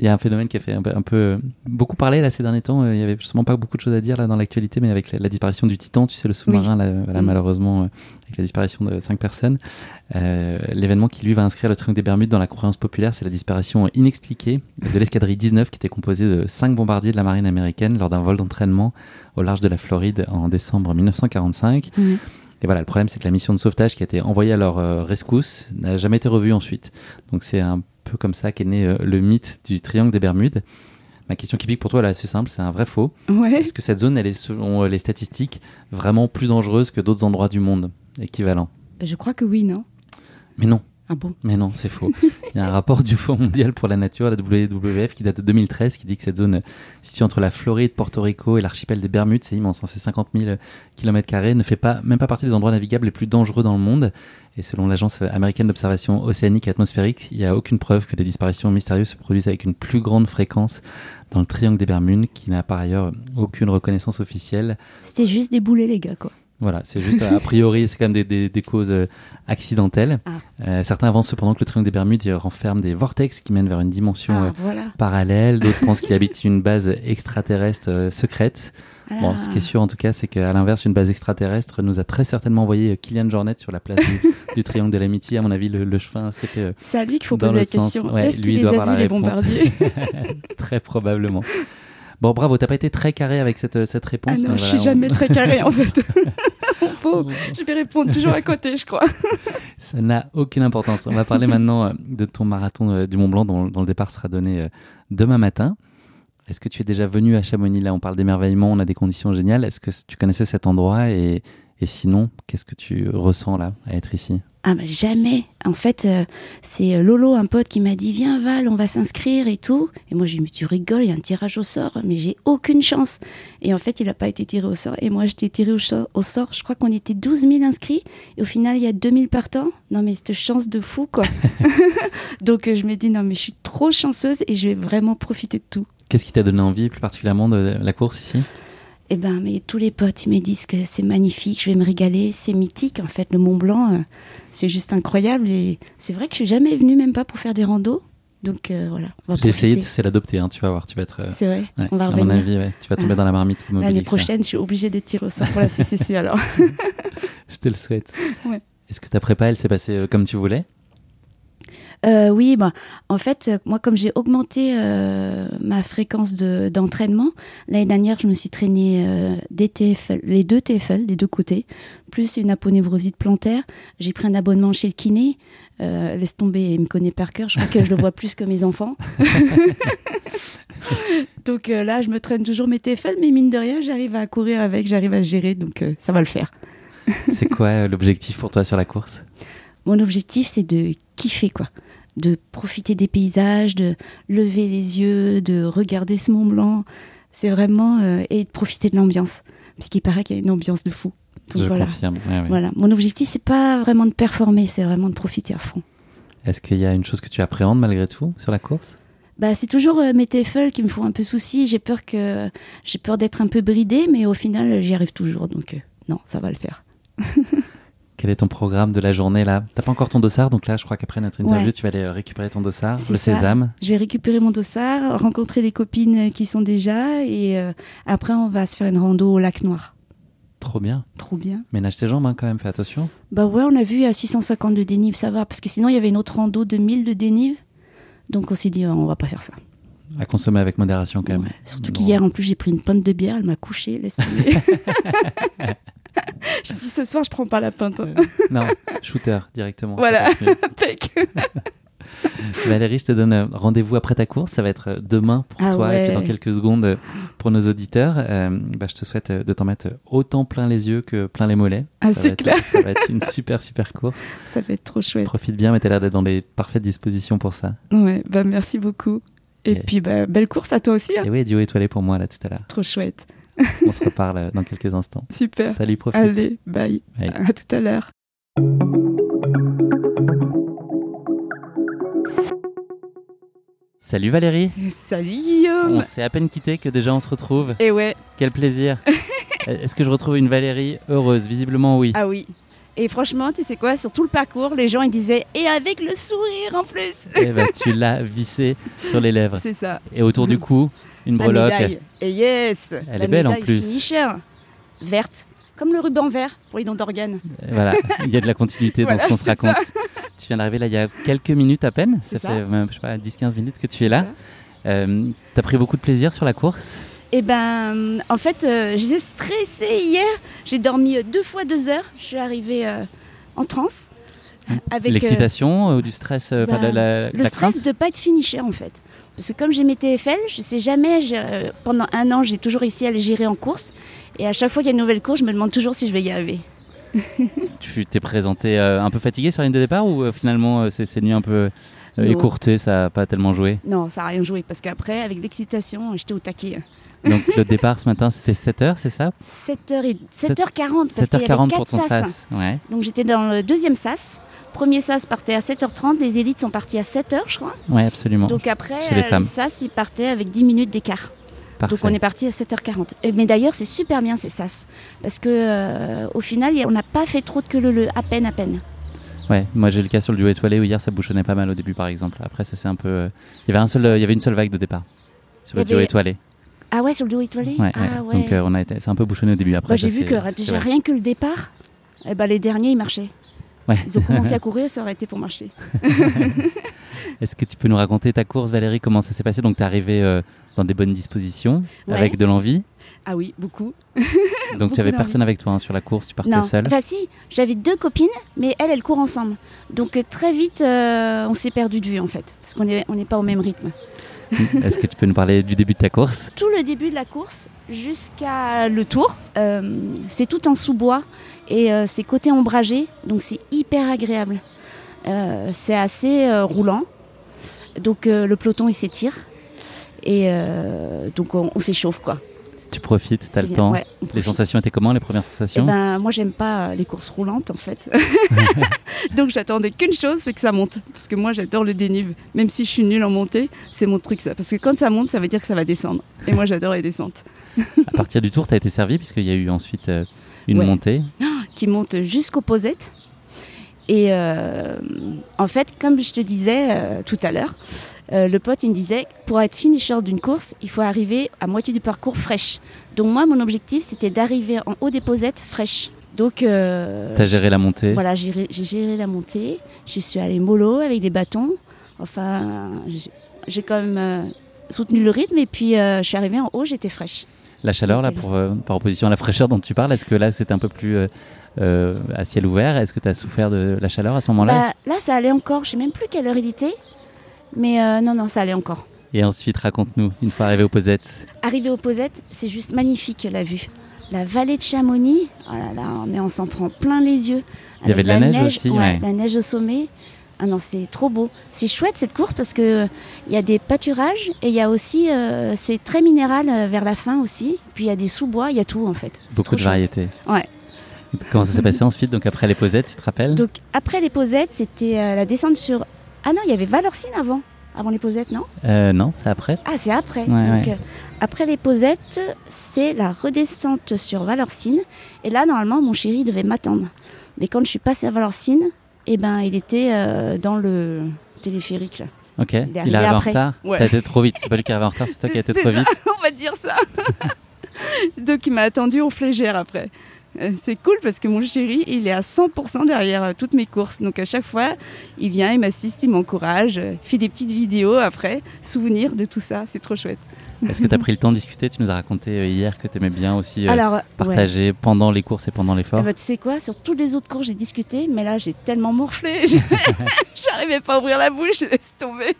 Il y a un phénomène qui a fait un peu, un peu beaucoup parler là ces derniers temps. Il y avait justement pas beaucoup de choses à dire là dans l'actualité, mais avec la, disparition du Titan, tu sais, le sous-marin, mm. malheureusement, euh, avec la disparition de cinq personnes. Euh, l'événement qui lui va inscrire le triangle des Bermudes dans la croyance populaire, c'est la disparition inexpliquée de l'escadrille 19 qui était composée de cinq bombardiers de la marine américaine lors d'un vol d'entraînement au large de la Floride en décembre 1945. Mm. Et voilà, le problème, c'est que la mission de sauvetage qui a été envoyée à leur euh, rescousse n'a jamais été revue ensuite. Donc c'est un peu comme ça qu'est né euh, le mythe du triangle des Bermudes. Ma question qui pique pour toi, là, c'est simple, c'est un vrai faux. Est-ce que cette zone, elle est, selon euh, les statistiques, vraiment plus dangereuse que d'autres endroits du monde? Équivalents Je crois que oui, non? Mais non. Ah bon? Mais non, c'est faux. Il y a un rapport du Fonds mondial pour la nature, la WWF, qui date de 2013, qui dit que cette zone située entre la Floride, Porto Rico et l'archipel des Bermudes, c'est immense, hein, c'est 50 000 km, ne fait pas, même pas partie des endroits navigables les plus dangereux dans le monde. Et selon l'Agence américaine d'observation océanique et atmosphérique, il n'y a aucune preuve que des disparitions mystérieuses se produisent avec une plus grande fréquence dans le triangle des Bermudes, qui n'a par ailleurs aucune reconnaissance officielle. C'était juste des boulets, les gars, quoi. Voilà, c'est juste a priori, c'est quand même des, causes euh, accidentelles. Ah. Euh, certains avancent cependant que le triangle des Bermudes renferme des vortex qui mènent vers une dimension ah, euh, parallèle. D'autres pensent qu'il habite une base extraterrestre secrète. Bon, ce qui est sûr en tout cas, c'est qu'à l'inverse, une base extraterrestre nous a très certainement envoyé Kylian Jornet sur la place du, triangle de l'amitié. À mon avis, le, chemin s'est fait. c'est à lui qu'il faut poser la question. Est-ce qu'il les a vus les bombardiers? Très probablement. Bon, bravo, t'as pas été très carré avec cette, cette réponse. Ah non, je suis jamais très carré en fait. Faut, je vais répondre toujours à côté, je crois. Ça n'a aucune importance. On va parler maintenant euh, de ton marathon euh, du Mont Blanc dont, dont le départ sera donné euh, demain matin. Est-ce que tu es déjà venu à Chamonix? Là, on parle d'émerveillement, on a des conditions géniales. Est-ce que tu connaissais cet endroit? Et, et sinon, qu'est-ce que tu ressens là à être ici? Ah bah jamais. En fait, euh, c'est euh, Lolo, un pote, qui m'a dit viens Val, on va s'inscrire et tout. Et moi j'ai dit mais tu rigoles, il y a un tirage au sort, mais j'ai aucune chance. Et en fait, il n'a pas été tiré au sort. Et moi j'étais tiré au, au, sort. Je crois qu'on était 12 000 inscrits. Et au final, il y a 2000 partants. Non mais cette chance de fou quoi. Donc euh, je me dis non mais je suis trop chanceuse et je vais vraiment profiter de tout. Qu'est-ce qui t'a donné envie plus particulièrement de la course ici? Eh ben, mais tous les potes, ils me disent que c'est magnifique, je vais me régaler, c'est mythique en fait, le Mont Blanc, euh, c'est juste incroyable et c'est vrai que je suis jamais venue même pas pour faire des randos. Donc euh, voilà, on va Essayer, c'est l'adopter, hein, tu vas voir, tu vas être. Euh, c'est vrai, on va revenir. À mon avis, tu vas tomber dans la marmite. L'année prochaine, je suis obligée d'être tirée au sort pour la CCC alors. je te le souhaite. Est-ce que ta prépa, elle s'est passée comme tu voulais? Euh, oui, bah, en fait, moi, comme j'ai augmenté euh, ma fréquence d'entraînement, l'année dernière, je me suis traînée euh, des TFL, les deux TFL, les deux côtés, plus une aponevrosite plantaire. J'ai pris un abonnement chez le kiné. laisse tomber, il me connaît par cœur. Je crois que je le vois plus que mes enfants. donc là, je me traîne toujours mes TFL, mais mine de rien, j'arrive à courir avec, j'arrive à gérer, donc ça va le faire. C'est quoi l'objectif pour toi sur la course? Mon objectif, c'est de kiffer, quoi de profiter des paysages, de lever les yeux, de regarder ce Mont Blanc. C'est vraiment euh, et de profiter de l'ambiance, parce qu'il paraît qu'il y a une ambiance de fou. Je voilà. confirme. Voilà. Mon objectif, c'est pas vraiment de performer, c'est vraiment de profiter à fond. Est-ce qu'il y a une chose que tu appréhendes malgré tout sur la course? Bah, c'est toujours euh, mes TFL qui me font un peu souci. J'ai peur que j'ai peur d'être un peu bridée, mais au final, j'y arrive toujours. Donc euh, non, ça va le faire. Quel est ton programme de la journée là T'as pas encore ton dossard, donc là je crois qu'après notre interview tu vas aller euh, récupérer ton dossard, le sésame. Je vais récupérer mon dossard, rencontrer des copines qui sont déjà et euh, après on va se faire une rando au lac Noir. Trop bien. Trop bien. Ménage tes jambes hein, quand même, fais attention. Bah ouais, on a vu à 650 de dénive, ça va, parce que sinon il y avait une autre rando de 1000 de dénive. Donc on s'est dit on va pas faire ça. À consommer avec modération quand même. Surtout qu'hier en plus j'ai pris une pinte de bière, elle m'a couché, laisse tomber. J'ai dit ce soir, je prends pas la pinte. non, shooter directement. Voilà. Valérie, je te donne euh, rendez-vous après ta course. Ça va être euh, demain pour ah toi et puis dans quelques secondes euh, pour nos auditeurs. bah, je te souhaite de t'en mettre autant plein les yeux que plein les mollets. Ah, c'est clair. ça va être une super, super course. Ça va être trop chouette. Profite bien, mais tu as l'air d'être dans les parfaites dispositions pour ça. Ouais, bah merci beaucoup. Et, puis, bah, belle course à toi aussi. Hein. Et oui, duo étoilé pour moi là tout à l'heure. Trop chouette. On se reparle dans quelques instants. Super. Salut, profite. Allez, bye. Bye. À tout à l'heure. Salut Valérie. Salut Guillaume. On s'est à peine quitté que déjà on se retrouve. Et ouais. Quel plaisir. Est-ce que je retrouve une Valérie heureuse? Visiblement oui. Ah oui. Et franchement, tu sais quoi, sur tout le parcours, les gens ils disaient et avec le sourire en plus. Eh ben, tu l'as vissé sur les lèvres. C'est ça. Et autour du cou, une La breloque. médaille. Et yes. Elle la est belle en plus. Finisher. Verte. Comme le ruban vert pour les dons d'organes. Euh, Voilà, il y a de la continuité Voilà, dans ce qu'on se raconte. Tu viens d'arriver là il y a quelques minutes à peine. Ça fait même, je sais pas, 10-15 minutes que tu es là. Euh, T'as pris beaucoup de plaisir sur la course? Eh ben, en fait, euh, j'ai stressé hier. J'ai dormi euh, deux fois deux heures. Je suis arrivée euh, en transe. Avec euh, L'excitation ou du stress, bah, la, le la stress crainte? de pas être finisher en fait. Parce que comme j'ai mes TFL, je sais jamais. euh, pendant un an, j'ai toujours réussi à les gérer en course. Et à chaque fois qu'il y a une nouvelle course, je me demande toujours si je vais y arriver. Tu t'es présenté euh, un peu fatigué sur la ligne de départ ou euh, finalement euh, c'est c'est nuit un peu écourtée, ça n'a pas tellement joué? Non, ça n'a rien joué. Parce qu'après, avec l'excitation, j'étais au taquet. Donc le départ ce matin c'était 7h, c'est ça? 7h et... 7h40 parce qu'il y avait 7h40 4 pour ton sas. sas. Ouais. Donc j'étais dans le deuxième sas. Premier sas partait à 7h30, les élites sont partis à 7h, je crois. ouais, absolument. Donc après, Chez les euh, sas, ils partaient avec 10 minutes d'écart. Parfait. Donc on est parti à 7h40. Et- Mais d'ailleurs, c'est super bien ces sas. Parce que euh, au final, on n'a pas fait trop de queue leu à peine, à peine. Ouais, moi j'ai le cas sur le duo étoilé où hier ça bouchonnait pas mal au début par exemple. Après ça c'est un peu. euh, Il y avait un seul, euh, il y avait une seule vague de départ sur le duo étoilé. Ah ouais, sur le duo étoilé Ouais, Ah ouais. Donc on a été, c'est un peu bouchonné au début. Après Bah, j'ai vu que déjà rien que le départ, eh ben, les derniers, ils marchaient. Ouais. Ils ont commencé à courir, ça aurait été pour marcher. Est-ce que tu peux nous raconter ta course Valérie Comment ça s'est passé? Donc tu es arrivée euh, dans des bonnes dispositions, Ouais. avec de l'envie? Ah oui, beaucoup. Donc Beaucoup tu avais personne avec toi hein, sur la course, tu partais non, seule? enfin si, j'avais deux copines, mais elles, elles courent ensemble. Donc euh, très vite, euh, on s'est perdu de vue en fait, parce qu'on n'est on n'est pas au même rythme. Est-ce que tu peux nous parler du début de ta course? Tout le début de la course jusqu'à le tour. euh, c'est tout en sous-bois et euh, c'est côté ombragé, donc c'est hyper agréable. Euh, c'est assez roulant, donc le peloton il s'étire et donc on, on s'échauffe quoi. Tu profites, tu as le bien, temps. ouais, Les sensations étaient comment les premières Eh sensations ben, moi, j'aime pas euh, les courses roulantes, en fait. Donc, j'attendais qu'une chose, c'est que ça monte. Parce que moi, j'adore le dénive. Même si je suis nulle en montée, c'est mon truc, ça. Parce que quand ça monte, ça veut dire que ça va descendre. Et moi, j'adore les descentes. À partir du tour, tu as été servi puisqu'il y a eu ensuite euh, une Ouais. montée. Qui monte jusqu'aux posettes. Et euh, en fait, comme je te disais euh, tout à l'heure, euh, le pote, il me disait, pour être finisher d'une course, il faut arriver à moitié du parcours fraîche. Donc, moi, mon objectif, c'était d'arriver en haut des posettes fraîches. Donc, euh, tu as géré la montée. Voilà, j'ai géré- la montée. Je suis allée mollo avec des bâtons. Enfin, j'ai- quand même euh, soutenu le rythme et puis euh, je suis arrivée en haut, j'étais fraîche. La chaleur, là, pour, par opposition à la fraîcheur dont tu parles, est-ce que là, c'était un peu plus à ciel ouvert? Est-ce que tu as souffert de la chaleur à ce moment-là? Bah, là, ça allait encore. Je sais même plus quelle heure il était. Mais euh, non, non, ça allait encore. Et ensuite, raconte-nous, une fois arrivé aux posettes. Arrivé aux posettes, c'est juste magnifique la vue. La vallée de Chamonix, oh là là, mais on s'en prend plein les yeux. Il y avait de la neige aussi, ouais. La neige au sommet. Ah non, c'est trop beau. C'est chouette cette course parce que il y a des pâturages et il y a aussi, euh, c'est très minéral euh, vers la fin aussi. Puis il y a des sous-bois, il y a tout en fait. Beaucoup de variétés. Ouais. Comment ça s'est passé ensuite Donc après les posettes, tu te rappelles? Donc après les posettes, c'était euh, la descente sur. Ah non, il y avait Valorcine avant. Avant les posettes, non? Euh, Non, c'est après. Ah, c'est après. Ouais, Donc, ouais. euh, après les posettes, c'est la redescente sur Valorcine. Et là, normalement, mon chéri devait m'attendre. Mais quand je suis passée à Valorcine, eh ben, il était euh, dans le téléphérique. Là. Ok. est Il arrivé arrive en retard. Ouais. T'as été trop vite. C'est pas lui qui est arrivé en retard, c'est toi qui as été trop vite. on va dire ça. Donc, il m'a attendu au flégère après. Euh, C'est cool parce que mon chéri, il est à 100% derrière euh, toutes mes courses. Donc à chaque fois, il vient, il m'assiste, il m'encourage, euh, fait des petites vidéos après, souvenirs de tout ça. C'est trop chouette. Est-ce que tu as pris le temps de discuter? Tu nous as raconté euh, hier que tu aimais bien aussi euh, Alors, ouais. partager pendant les courses et pendant l'effort. Ben, tu sais quoi, sur tous les autres cours, j'ai discuté, mais là, j'ai tellement morflé. J'arrivais pas à ouvrir la bouche, laisse tomber.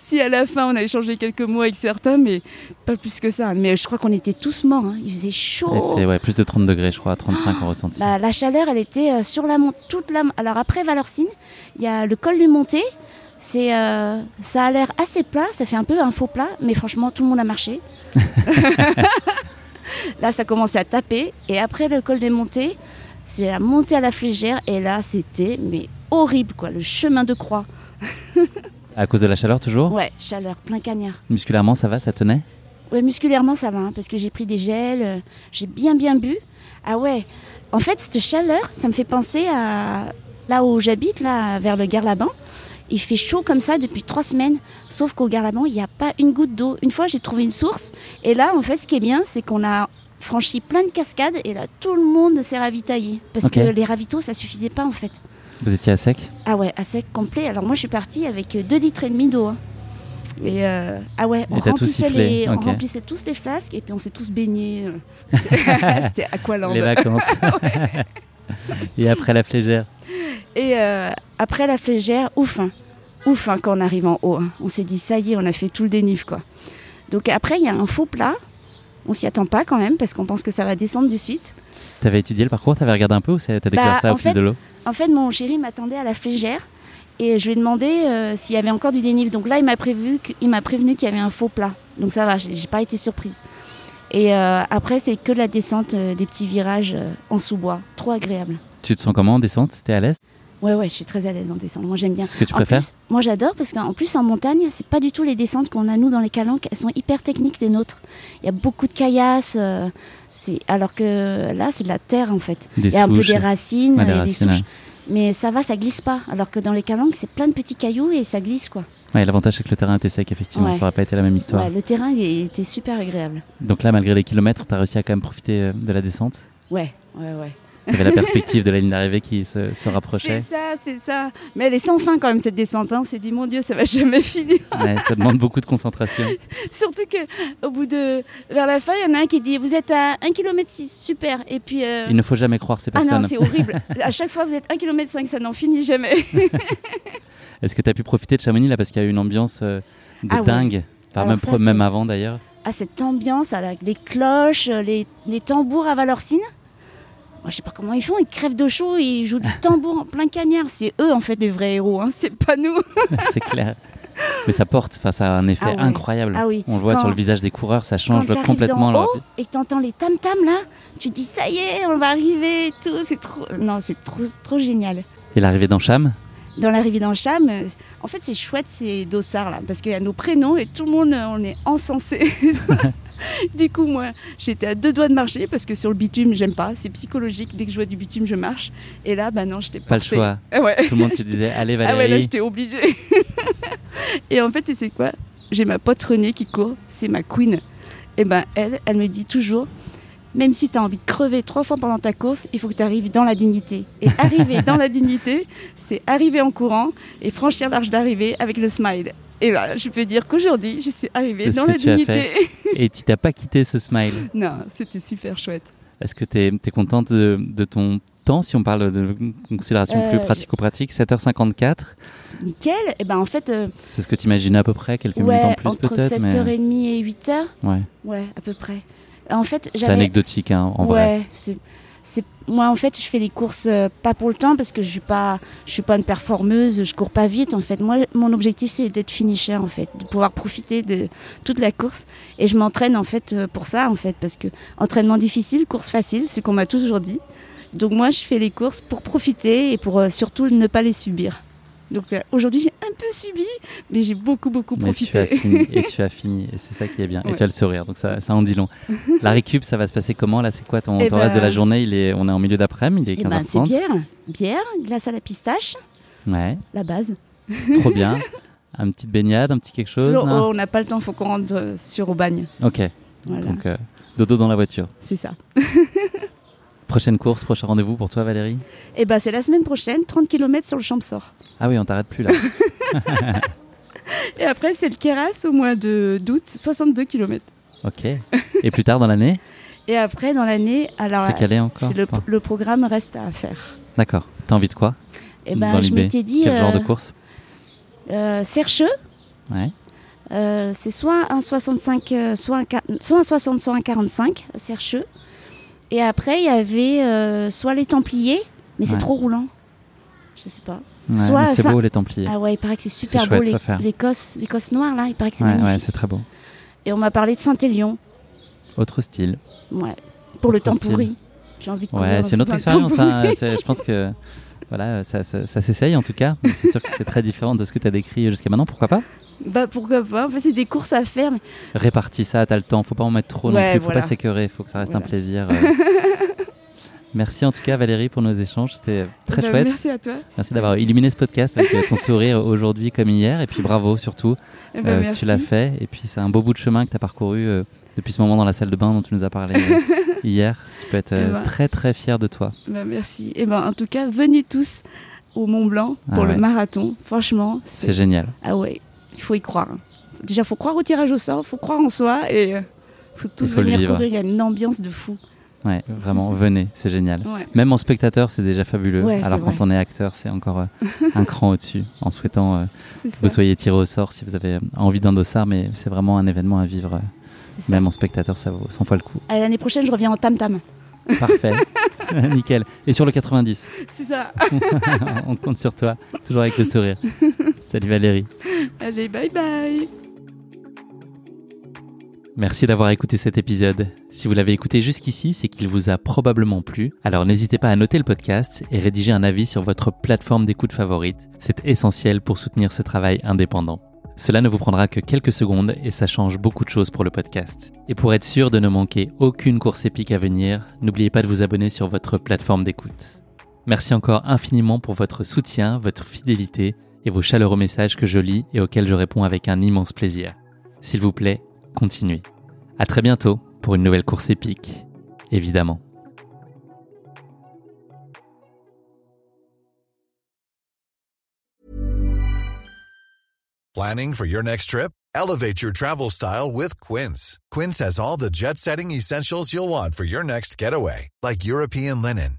Si à la fin, on a échangé quelques mots avec certains, mais pas plus que ça. Mais je crois qu'on était tous morts. hein. Il faisait chaud. fait ouais, plus de 30 degrés, je crois, 35 en ressenti. Bah, la chaleur, elle était euh, sur la montée. Toute la... Alors après Valorcine, il y a le col du Monté. C'est, euh, ça a l'air assez plat, ça fait un peu un faux plat, mais franchement, tout le monde a marché. là, ça commençait à taper. Et après le col des montées, c'est la montée à la flégère. Et là, c'était mais horrible, quoi. Le chemin de croix. À cause de la chaleur toujours? Ouais, chaleur, plein cagnard. Musculairement, ça va, ça tenait? Ouais, musculairement, ça va, hein, parce que j'ai pris des gels, euh, j'ai bien, bien bu. Ah ouais, en fait, cette chaleur, ça me fait penser à là où j'habite, là, vers le Garlaban. Il fait chaud comme ça depuis trois semaines, sauf qu'au Garlaban, il n'y a pas une goutte d'eau. Une fois, j'ai trouvé une source, et là, en fait, ce qui est bien, c'est qu'on a franchi plein de cascades, et là, tout le monde s'est ravitaillé. Parce que les ravitaux, ça suffisait pas, en fait. Vous étiez à sec? Ah ouais, à sec complet. Alors moi, je suis partie avec 2 litres et demi d'eau. hein. Et euh, ah ouais, on remplissait tous les flasques et puis on s'est tous baignés. euh. C'était Aqualand. Les vacances. Et après la flégère? Et euh, après la flégère, ouf, hein. Ouf hein, quand on arrive en haut. hein. On s'est dit ça y est, on a fait tout le dénive quoi. Donc après, il y a un faux plat. On s'y attend pas quand même parce qu'on pense que ça va descendre de suite. T'avais étudié le parcours T'avais regardé un peu ou t'as découvert Bah, ça au fil fait, de l'eau? En fait, mon chéri m'attendait à la flégère et je lui ai demandé euh, s'il y avait encore du dénive. Donc là, il m'a prévenu qu'il y avait un faux plat. Donc ça va, j'ai j'ai pas été surprise. Et euh, après, c'est que la descente euh, des petits virages en sous-bois, trop agréable. Tu te sens comment en descente? T'es à l'aise? Ouais, ouais, je suis très à l'aise en descente. Moi, j'aime bien. C'est ce que tu En préfères plus, Moi, j'adore parce qu'en plus, en montagne, c'est pas du tout les descentes qu'on a nous dans les calanques. Elles sont hyper techniques les nôtres. Il y a beaucoup de caillasses. euh, c'est alors que là, c'est de la terre en fait. Des Il y a un peu des racines Ouais, des et des souches. ouais. Mais ça va, ça glisse pas. Alors que dans les calanques, c'est plein de petits cailloux et ça glisse quoi. Ouais, l'avantage c'est que le terrain était sec, effectivement. Ouais. Ça aurait pas été la même histoire. Ouais, le terrain, il était super agréable. Donc là, malgré les kilomètres, t'as réussi à quand même profiter euh, de la descente? Ouais, ouais, ouais. T'avais la perspective de la ligne d'arrivée qui se, se C'est rapprochait. ça, c'est ça. Mais elle est sans fin quand même cette descente. hein. On s'est dit, mon Dieu, ça va jamais finir. Ouais, ça demande beaucoup de concentration. Surtout que au bout de vers la fin, il y en a un qui dit vous êtes à 1 km 6, super. Et puis euh, Il ne faut jamais croire ces ah personnes. non, c'est horrible. à chaque fois vous êtes 1 km 5, ça n'en finit jamais. Est-ce que tu as pu profiter de Chamonix là? Parce qu'il y a eu une ambiance euh, de Ah dingue même, ça, avant d'ailleurs. Ah cette ambiance les cloches, les, les tambours à Valorcine. Moi, je sais pas comment ils font, ils crèvent de chaud, ils jouent du tambour en plein cagnard. C'est eux en fait les vrais héros, hein. c'est pas nous. c'est clair. Mais ça porte, ça a un effet Ah ouais. incroyable. Ah oui. On le voit Quand- sur le visage des coureurs, ça change Quand complètement leur haut et t'entends les tam tam là, tu te dis ça y est, on va arriver et tout. C'est trop, non, c'est trop, trop génial. Et l'arrivée dans Cham, dans l'arrivée dans le Cham, euh, en fait c'est chouette ces dossards là, parce qu'il y a nos prénoms et tout le monde euh, on est encensé. du coup moi j'étais à deux doigts de marcher parce que sur le bitume j'aime pas, c'est psychologique, dès que je vois du bitume je marche. Et là bah non j'étais pas le portée. choix. Ah ouais. Tout le monde te disait Allez Ah ouais là Valérie, j'étais obligée. et en fait tu sais quoi? J'ai ma pote Renée qui court, c'est ma queen. Et ben elle, elle me dit toujours même si tu as envie de crever trois fois pendant ta course, il faut que tu arrives dans la dignité. Et arriver dans la dignité, c'est arriver en courant et franchir l'arche d'arrivée avec le smile. Et là, je peux dire qu'aujourd'hui, je suis arrivée dans la dignité. et tu t'as pas quitté ce smile. non, c'était super chouette. Est-ce que tu es, contente de, de ton temps si on parle de considération Euh, plus pratico-pratique 7h54, Nickel. Et ben en fait, euh, c'est ce que tu imaginais à peu près, quelques minutes en plus entre peut-être, mais 7h30 et 8h, ouais. ouais, à peu près. En fait, c'est anecdotique hein, en vrai. ouais, c'est moi en fait je fais les courses euh, pas pour le temps parce que je suis pas je suis pas une performeuse je cours pas vite en fait. Moi mon objectif c'est d'être finisher en fait de pouvoir profiter de toute la course. Et je m'entraîne en fait euh, pour ça en fait parce que entraînement difficile course facile c'est ce qu'on m'a toujours dit. Donc moi je fais les courses pour profiter et pour euh, surtout ne pas les subir donc euh, aujourd'hui j'ai un peu subi mais j'ai beaucoup beaucoup Mais tu as profité fini, et tu as fini, et c'est ça qui est bien. Et tu as le sourire, donc ça, ça en dit long. La récup, ça va se passer comment Là, c'est quoi ton, Eh ton reste de ben- la journée? Il est, On est en milieu d'après-midi, il est et ben c'est 15h30. bière bière glace à la pistache ouais, la base trop bien. Un petite baignade, un petit quelque chose Toujours, non oh, on n'a pas le temps, faut qu'on rentre euh, sur Aubagne. Ok, Voilà, donc euh, dodo dans la voiture. c'est ça. Prochaine course, prochain rendez-vous pour toi, Valérie Et ben c'est la semaine prochaine, 30 km sur le Champsor. Ah oui, on t'arrête plus là. Et après c'est le Keras au mois de d'août, 62 km. ok. Et plus tard dans l'année Et après dans l'année, alors C'est calé encore le, le programme reste à faire. D'accord. T'as envie de quoi Dans ben je m'étais dit Quel genre de euh, course euh, Sercheux, Ouais. euh, c'est soit un 65, euh, soit un, qua- soit un 60, soit un 45 à Sercheux. Et après il y avait euh, soit les Templiers, mais c'est trop roulant. Je sais pas. Ouais, Soit c'est ça- beau les Templiers. Ah ouais, il paraît que c'est super beau, l'Écosse, l'Écosse noire là, il paraît que c'est ouais, magnifique. ouais, c'est très beau. Et on m'a parlé de Saint-Élion. Autre style. Ouais. Pour le temps style. pourri. J'ai envie de Ouais, c'est une autre expérience. hein. Je pense que voilà, ça, ça- ça s'essaye en tout cas. C'est sûr que c'est très différent de ce que tu as décrit jusqu'à maintenant. Pourquoi pas? Bah pourquoi pas. En fait, c'est des courses à faire. Mais... Répartis ça, t'as le temps. Faut pas en mettre trop non Ouais, plus. Faut voilà. pas s'écœurer. Faut que ça reste un plaisir. euh. Merci en tout cas Valérie pour nos échanges. C'était très Bah, chouette. Merci à toi. Merci d'avoir illuminé ce podcast avec euh, ton sourire aujourd'hui comme hier. Et puis bravo surtout. Eh Euh, merci. tu l'as fait. Et puis c'est un beau bout de chemin que tu as parcouru euh, depuis ce moment dans la salle de bain dont tu nous as parlé euh, hier. Tu peux être euh, Eh ben. très très fier de toi. Bah, merci. Et ben en tout cas, venez tous au Mont Blanc pour Ah ouais. le marathon. Franchement, C'est génial. ah ouais, il faut y croire. Déjà, faut croire au tirage au sort, faut croire en soi et euh, faut tous Il faut le venir courir. Il y a une ambiance de fou. Ouais, vraiment, venez, c'est génial. Ouais. Même en spectateur, c'est déjà fabuleux. Ouais, Alors quand vrai. on est acteur, c'est encore euh, un cran au-dessus. En souhaitant euh, que ça. vous soyez tiré au sort si vous avez envie d'un dossard, mais c'est vraiment un événement à vivre. euh. Même en spectateur, ça vaut 100 fois le coup. L'année prochaine, je reviens en tam-tam. Parfait. Nickel. Et sur le 90, C'est ça. on compte sur toi, toujours avec le sourire. Salut Valérie. Allez, bye bye. Merci d'avoir écouté cet épisode. Si vous l'avez écouté jusqu'ici, c'est qu'il vous a probablement plu. Alors n'hésitez pas à noter le podcast et rédiger un avis sur votre plateforme d'écoute favorite. C'est essentiel pour soutenir ce travail indépendant. Cela ne vous prendra que quelques secondes et ça change beaucoup de choses pour le podcast. Et pour être sûr de ne manquer aucune course épique à venir, n'oubliez pas de vous abonner sur votre plateforme d'écoute. Merci encore infiniment pour votre soutien, votre fidélité et vos chaleureux messages que je lis et auxquels je réponds avec un immense plaisir. S'il vous plaît, continuez. À très bientôt pour une nouvelle course épique, évidemment. Planning for your next trip? Elevate your travel style with Quince. Quince has all the jet setting essentials you'll want for your next getaway, like European linen,